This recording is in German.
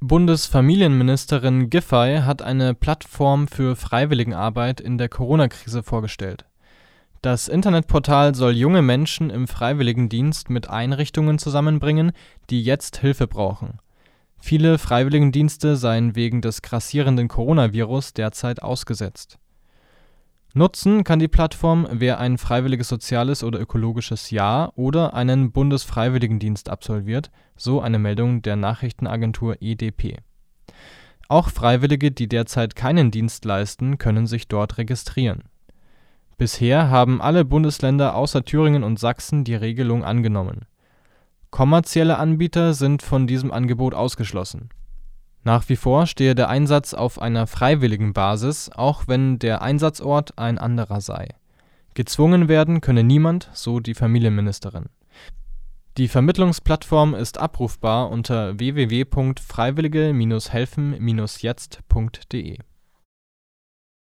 Bundesfamilienministerin Giffey hat eine Plattform für Freiwilligenarbeit in der Corona-Krise vorgestellt. Das Internetportal soll junge Menschen im Freiwilligendienst mit Einrichtungen zusammenbringen, die jetzt Hilfe brauchen. Viele Freiwilligendienste seien wegen des grassierenden Coronavirus derzeit ausgesetzt. Nutzen kann die Plattform, wer ein freiwilliges soziales oder ökologisches Jahr oder einen Bundesfreiwilligendienst absolviert, so eine Meldung der Nachrichtenagentur EDP. Auch Freiwillige, die derzeit keinen Dienst leisten, können sich dort registrieren. Bisher haben alle Bundesländer außer Thüringen und Sachsen die Regelung angenommen. Kommerzielle Anbieter sind von diesem Angebot ausgeschlossen nach wie vor stehe der Einsatz auf einer freiwilligen Basis, auch wenn der Einsatzort ein anderer sei. Gezwungen werden könne niemand, so die Familienministerin. Die Vermittlungsplattform ist abrufbar unter www.freiwillige-helfen-jetzt.de